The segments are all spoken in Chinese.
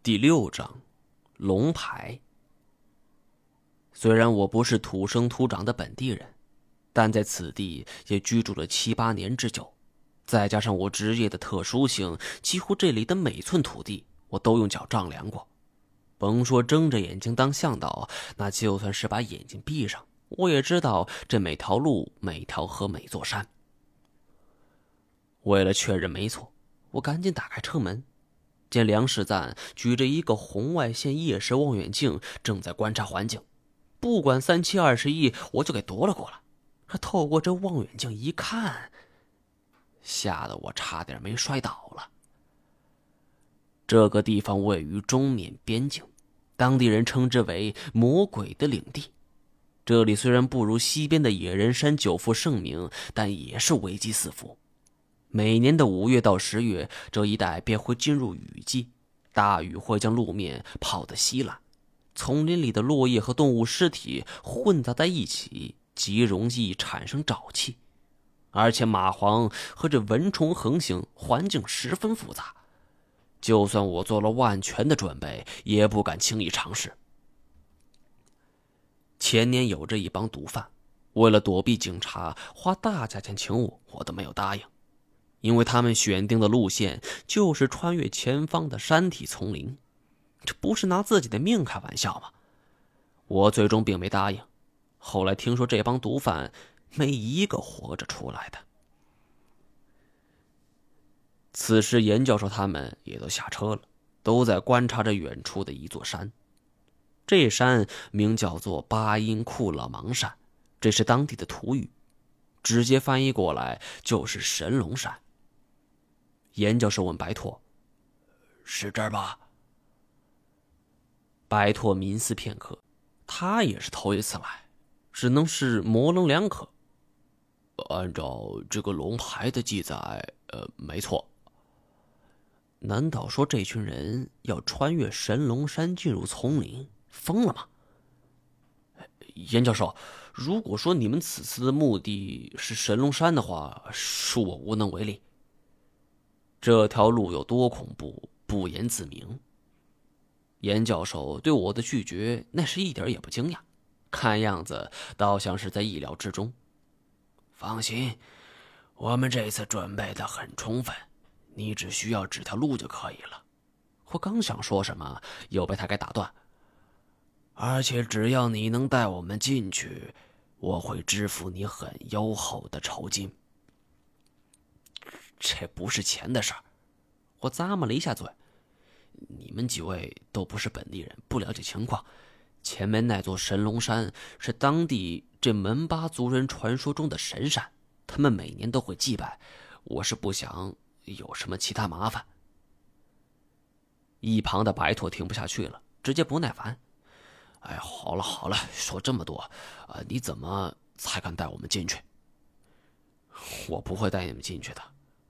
第六章，龙牌。虽然我不是土生土长的本地人，但在此地也居住了七八年之久，再加上我职业的特殊性，几乎这里的每寸土地我都用脚丈量过。甭说睁着眼睛当向导，那就算是把眼睛闭上，我也知道这每条路、每条河、每座山。为了确认没错，我赶紧打开车门。见梁世赞举着一个红外线夜视望远镜，正在观察环境。不管三七二十一，我就给夺了过来。透过这望远镜一看，吓得我差点没摔倒了。这个地方位于中缅边境，当地人称之为“魔鬼的领地”。这里虽然不如西边的野人山久负盛名，但也是危机四伏。每年的五月到十月，这一带便会进入雨季，大雨会将路面泡得稀烂，丛林里的落叶和动物尸体混杂在一起，极容易产生沼气。而且蚂蟥和这蚊虫横行，环境十分复杂。就算我做了万全的准备，也不敢轻易尝试。前年有着一帮毒贩，为了躲避警察，花大价钱请我，我都没有答应。因为他们选定的路线就是穿越前方的山体丛林，这不是拿自己的命开玩笑吗？我最终并没答应。后来听说这帮毒贩没一个活着出来的。此时，严教授他们也都下车了，都在观察着远处的一座山。这山名叫做巴音库勒芒山，这是当地的土语，直接翻译过来就是神龙山。严教授问白拓：“是这儿吧？”白拓冥思片刻，他也是头一次来，只能是模棱两可。按照这个龙牌的记载，呃，没错。难道说这群人要穿越神龙山进入丛林？疯了吗？严教授，如果说你们此次的目的是神龙山的话，恕我无能为力。这条路有多恐怖，不言自明。严教授对我的拒绝那是一点也不惊讶，看样子倒像是在意料之中。放心，我们这次准备的很充分，你只需要指条路就可以了。我刚想说什么，又被他给打断。而且只要你能带我们进去，我会支付你很优厚的酬金。这不是钱的事儿，我咂摸了一下嘴。你们几位都不是本地人，不了解情况。前面那座神龙山是当地这门巴族人传说中的神山，他们每年都会祭拜。我是不想有什么其他麻烦。一旁的白驼听不下去了，直接不耐烦：“哎，好了好了，说这么多，啊，你怎么才敢带我们进去？我不会带你们进去的。”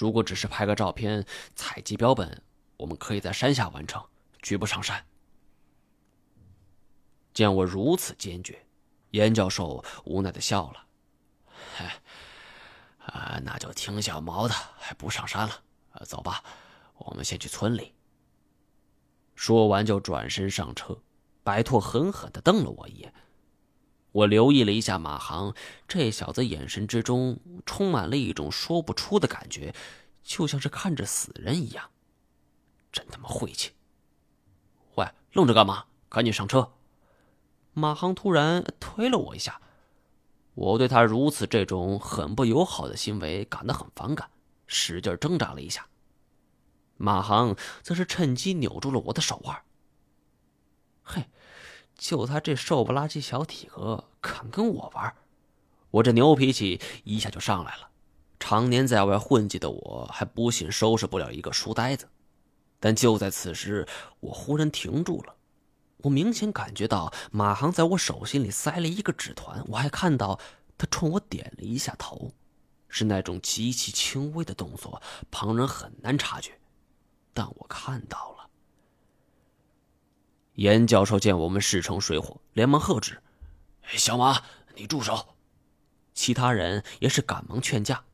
如果只是拍个照片、采集标本，我们可以在山下完成，绝不上山。见我如此坚决，严教授无奈的笑了：“，啊，那就听小毛的，还不上山了？走吧，我们先去村里。”说完就转身上车。白拓狠狠的瞪了我一眼。我留意了一下马航，这小子眼神之中充满了一种说不出的感觉，就像是看着死人一样，真他妈晦气！喂，愣着干嘛？赶紧上车！马航突然推了我一下，我对他如此这种很不友好的行为感到很反感，使劲挣扎了一下。马航则是趁机扭住了我的手腕。嘿。就他这瘦不拉几小体格，敢跟我玩？我这牛脾气一下就上来了。常年在外混迹的我，还不信收拾不了一个书呆子。但就在此时，我忽然停住了。我明显感觉到马航在我手心里塞了一个纸团，我还看到他冲我点了一下头，是那种极其轻微的动作，旁人很难察觉，但我看到了。严教授见我们势成水火，连忙喝止：“小马，你住手！”其他人也是赶忙劝架。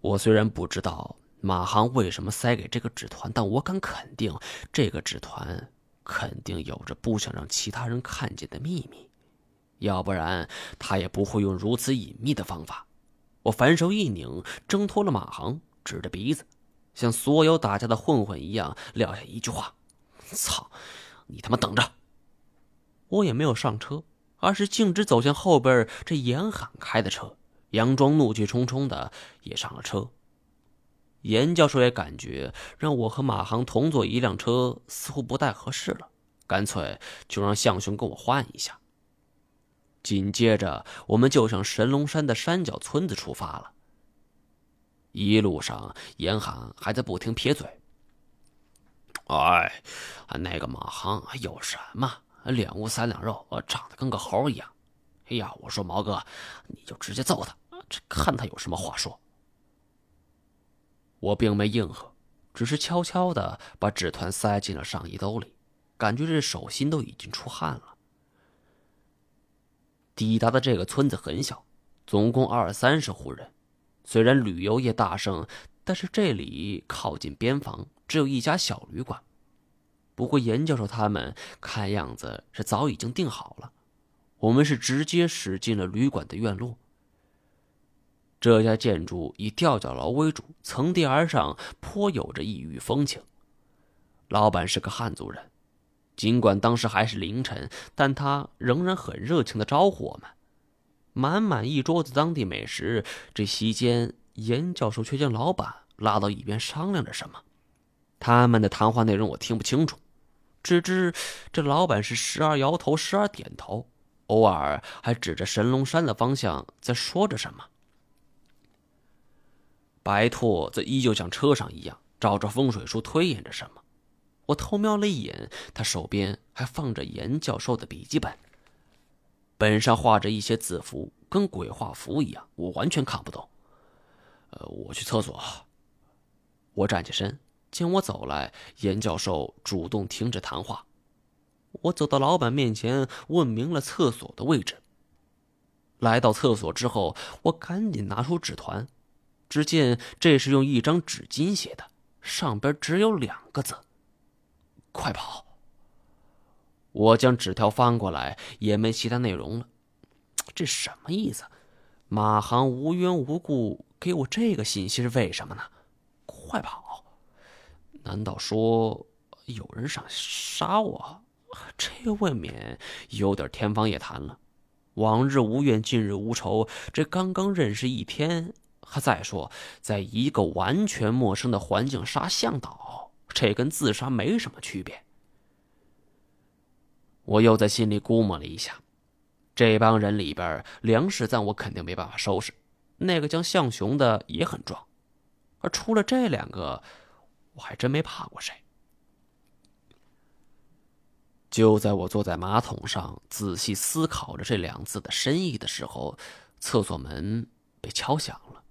我虽然不知道马航为什么塞给这个纸团？但我敢肯定，这个纸团肯定有着不想让其他人看见的秘密，要不然他也不会用如此隐秘的方法。我反手一拧，挣脱了马航，指着鼻子，像所有打架的混混一样撂下一句话：“操，你他妈等着！”我也没有上车，而是径直走向后边这严喊开的车。杨庄怒气冲冲的也上了车。严教授也感觉让我和马航同坐一辆车似乎不太合适了，干脆就让向雄跟我换一下。紧接着，我们就向神龙山的山脚村子出发了。一路上，严寒还在不停撇嘴：“哎，那个马航有什么？两屋三两肉，长得跟个猴一样。哎呀，我说毛哥，你就直接揍他，这看他有什么话说。”我并没应和，只是悄悄的把纸团塞进了上衣兜里，感觉这手心都已经出汗了。抵达的这个村子很小，总共二三十户人。虽然旅游业大盛，但是这里靠近边防，只有一家小旅馆。不过严教授他们看样子是早已经订好了，我们是直接驶进了旅馆的院落。这家建筑以吊脚楼为主，层叠而上，颇有着异域风情。老板是个汉族人，尽管当时还是凌晨，但他仍然很热情的招呼我们。满满一桌子当地美食，这席间，严教授却将老板拉到一边商量着什么。他们的谈话内容我听不清楚，只知这老板是时而摇头，时而点头，偶尔还指着神龙山的方向在说着什么。白拓则依旧像车上一样，照着风水书推演着什么。我偷瞄了一眼，他手边还放着严教授的笔记本，本上画着一些字符，跟鬼画符一样，我完全看不懂。呃，我去厕所。我站起身，见我走来，严教授主动停止谈话。我走到老板面前，问明了厕所的位置。来到厕所之后，我赶紧拿出纸团。只见这是用一张纸巾写的，上边只有两个字：“快跑。”我将纸条翻过来，也没其他内容了。这什么意思？马航无缘无故给我这个信息是为什么呢？快跑！难道说有人想杀我？这未免有点天方夜谭了。往日无怨，近日无仇，这刚刚认识一天。还再说，在一个完全陌生的环境杀向导，这跟自杀没什么区别。我又在心里估摸了一下，这帮人里边，梁世赞我肯定没办法收拾，那个叫向雄的也很壮，而除了这两个，我还真没怕过谁。就在我坐在马桶上仔细思考着这两字的深意的时候，厕所门被敲响了。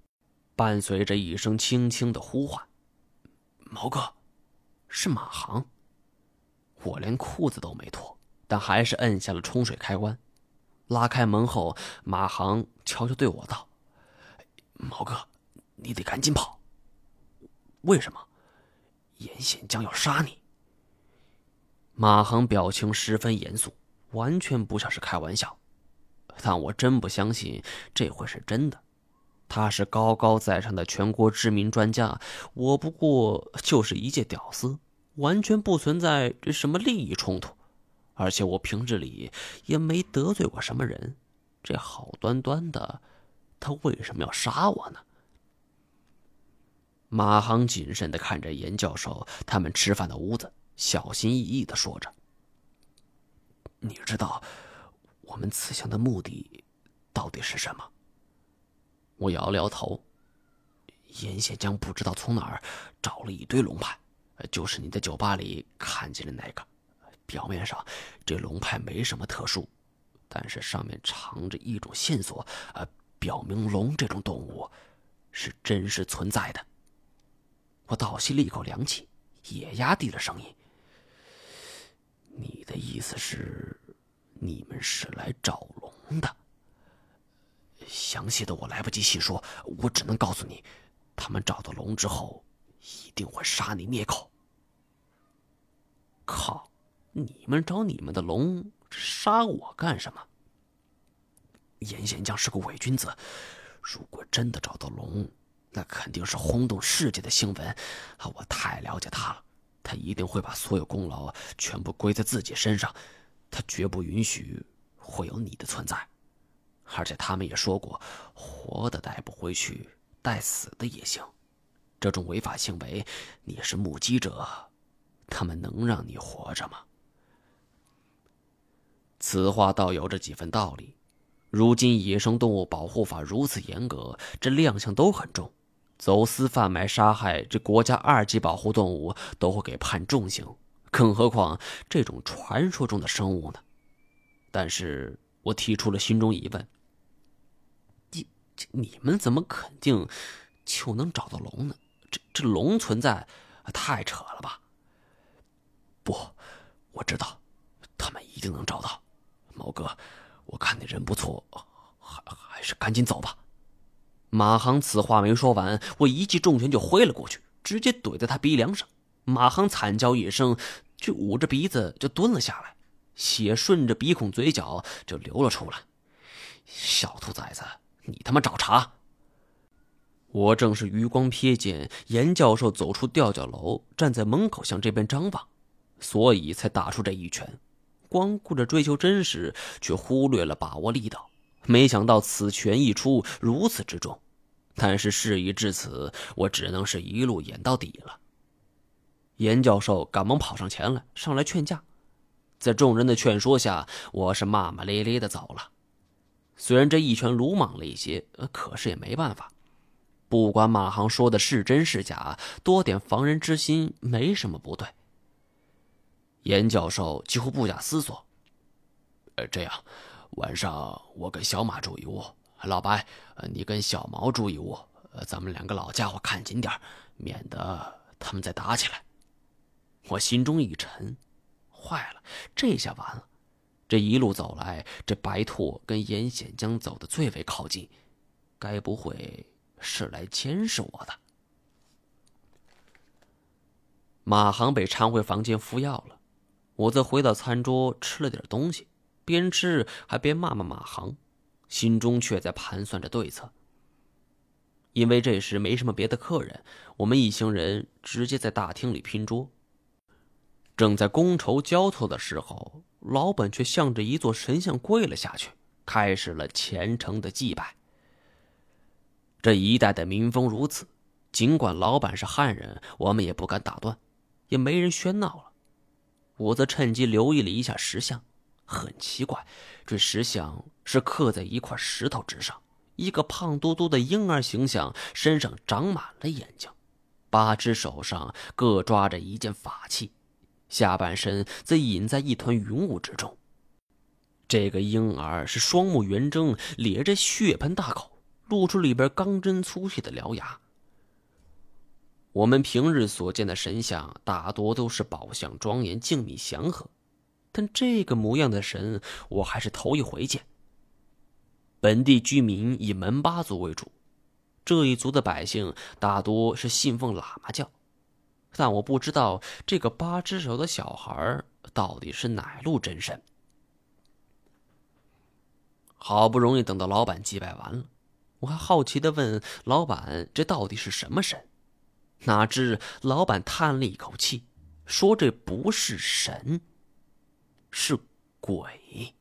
伴随着一声轻轻的呼唤：“毛哥，是马航。”我连裤子都没脱，但还是摁下了冲水开关。拉开门后，马航悄悄对我道：“毛哥，你得赶紧跑。为什么？严显将要杀你。”马航表情十分严肃，完全不像是开玩笑。但我真不相信这会是真的。他是高高在上的全国知名专家，我不过就是一介屌丝，完全不存在这什么利益冲突，而且我平日里也没得罪过什么人，这好端端的，他为什么要杀我呢？马航谨慎的看着严教授他们吃饭的屋子，小心翼翼的说着：“你知道我们此行的目的到底是什么？”我摇了摇头。严显江不知道从哪儿找了一堆龙牌，就是你在酒吧里看见的那个。表面上这龙牌没什么特殊，但是上面藏着一种线索，呃，表明龙这种动物是真实存在的。我倒吸了一口凉气，也压低了声音：“你的意思是，你们是来找龙的？”详细的我来不及细说，我只能告诉你，他们找到龙之后一定会杀你灭口。靠！你们找你们的龙，杀我干什么？严显江是个伪君子，如果真的找到龙，那肯定是轰动世界的新闻。啊，我太了解他了，他一定会把所有功劳全部归在自己身上，他绝不允许会有你的存在。而且他们也说过，活的带不回去，带死的也行。这种违法行为，你是目击者，他们能让你活着吗？此话倒有着几分道理。如今野生动物保护法如此严格，这两项都很重，走私、贩卖、杀害这国家二级保护动物都会给判重刑，更何况这种传说中的生物呢？但是我提出了心中疑问：你、你们怎么肯定就能找到龙呢？这、这龙存在，太扯了吧？不，我知道，他们一定能找到。毛哥，我看你人不错，还还是赶紧走吧。马航此话没说完，我一记重拳就挥了过去，直接怼在他鼻梁上。马航惨叫一声，就捂着鼻子就蹲了下来，血顺着鼻孔、嘴角就流了出来。小兔崽子，你他妈找茬！我正是余光瞥见严教授走出吊脚楼，站在门口向这边张望，所以才打出这一拳。光顾着追求真实，却忽略了把握力道。没想到此拳一出如此之重，但是事已至此，我只能是一路演到底了。严教授赶忙跑上前来，上来劝架。在众人的劝说下，我是骂骂咧咧的走了。虽然这一拳鲁莽了一些，可是也没办法。不管马航说的是真是假，多点防人之心没什么不对。严教授几乎不假思索。呃，这样，晚上我跟小马住一屋，老白，你跟小毛住一屋，咱们两个老家伙看紧点，免得他们再打起来。我心中一沉，坏了，这下完了。这一路走来，这白兔跟严显江走的最为靠近，该不会是来监视我的？马航被搀回房间服药了。我则回到餐桌吃了点东西，边吃还边骂骂马航，心中却在盘算着对策。因为这时没什么别的客人，我们一行人直接在大厅里拼桌。正在觥筹交错的时候，老板却向着一座神像跪了下去，开始了虔诚的祭拜。这一代的民风如此，尽管老板是汉人，我们也不敢打断，也没人喧闹了。我则趁机留意了一下石像，很奇怪，这石像是刻在一块石头之上，一个胖嘟嘟的婴儿形象，身上长满了眼睛，八只手上各抓着一件法器，下半身则隐在一团云雾之中。这个婴儿是双目圆睁，咧着血盆大口，露出里边钢针粗细的獠牙。我们平日所见的神像大多都是宝相庄严、静谧祥和，但这个模样的神我还是头一回见。本地居民以门巴族为主，这一族的百姓大多是信奉喇嘛教，但我不知道这个八只手的小孩到底是哪路真神。好不容易等到老板祭拜完了，我还好奇的问老板：“这到底是什么神？”哪知老板叹了一口气，说：“这不是神，是鬼。”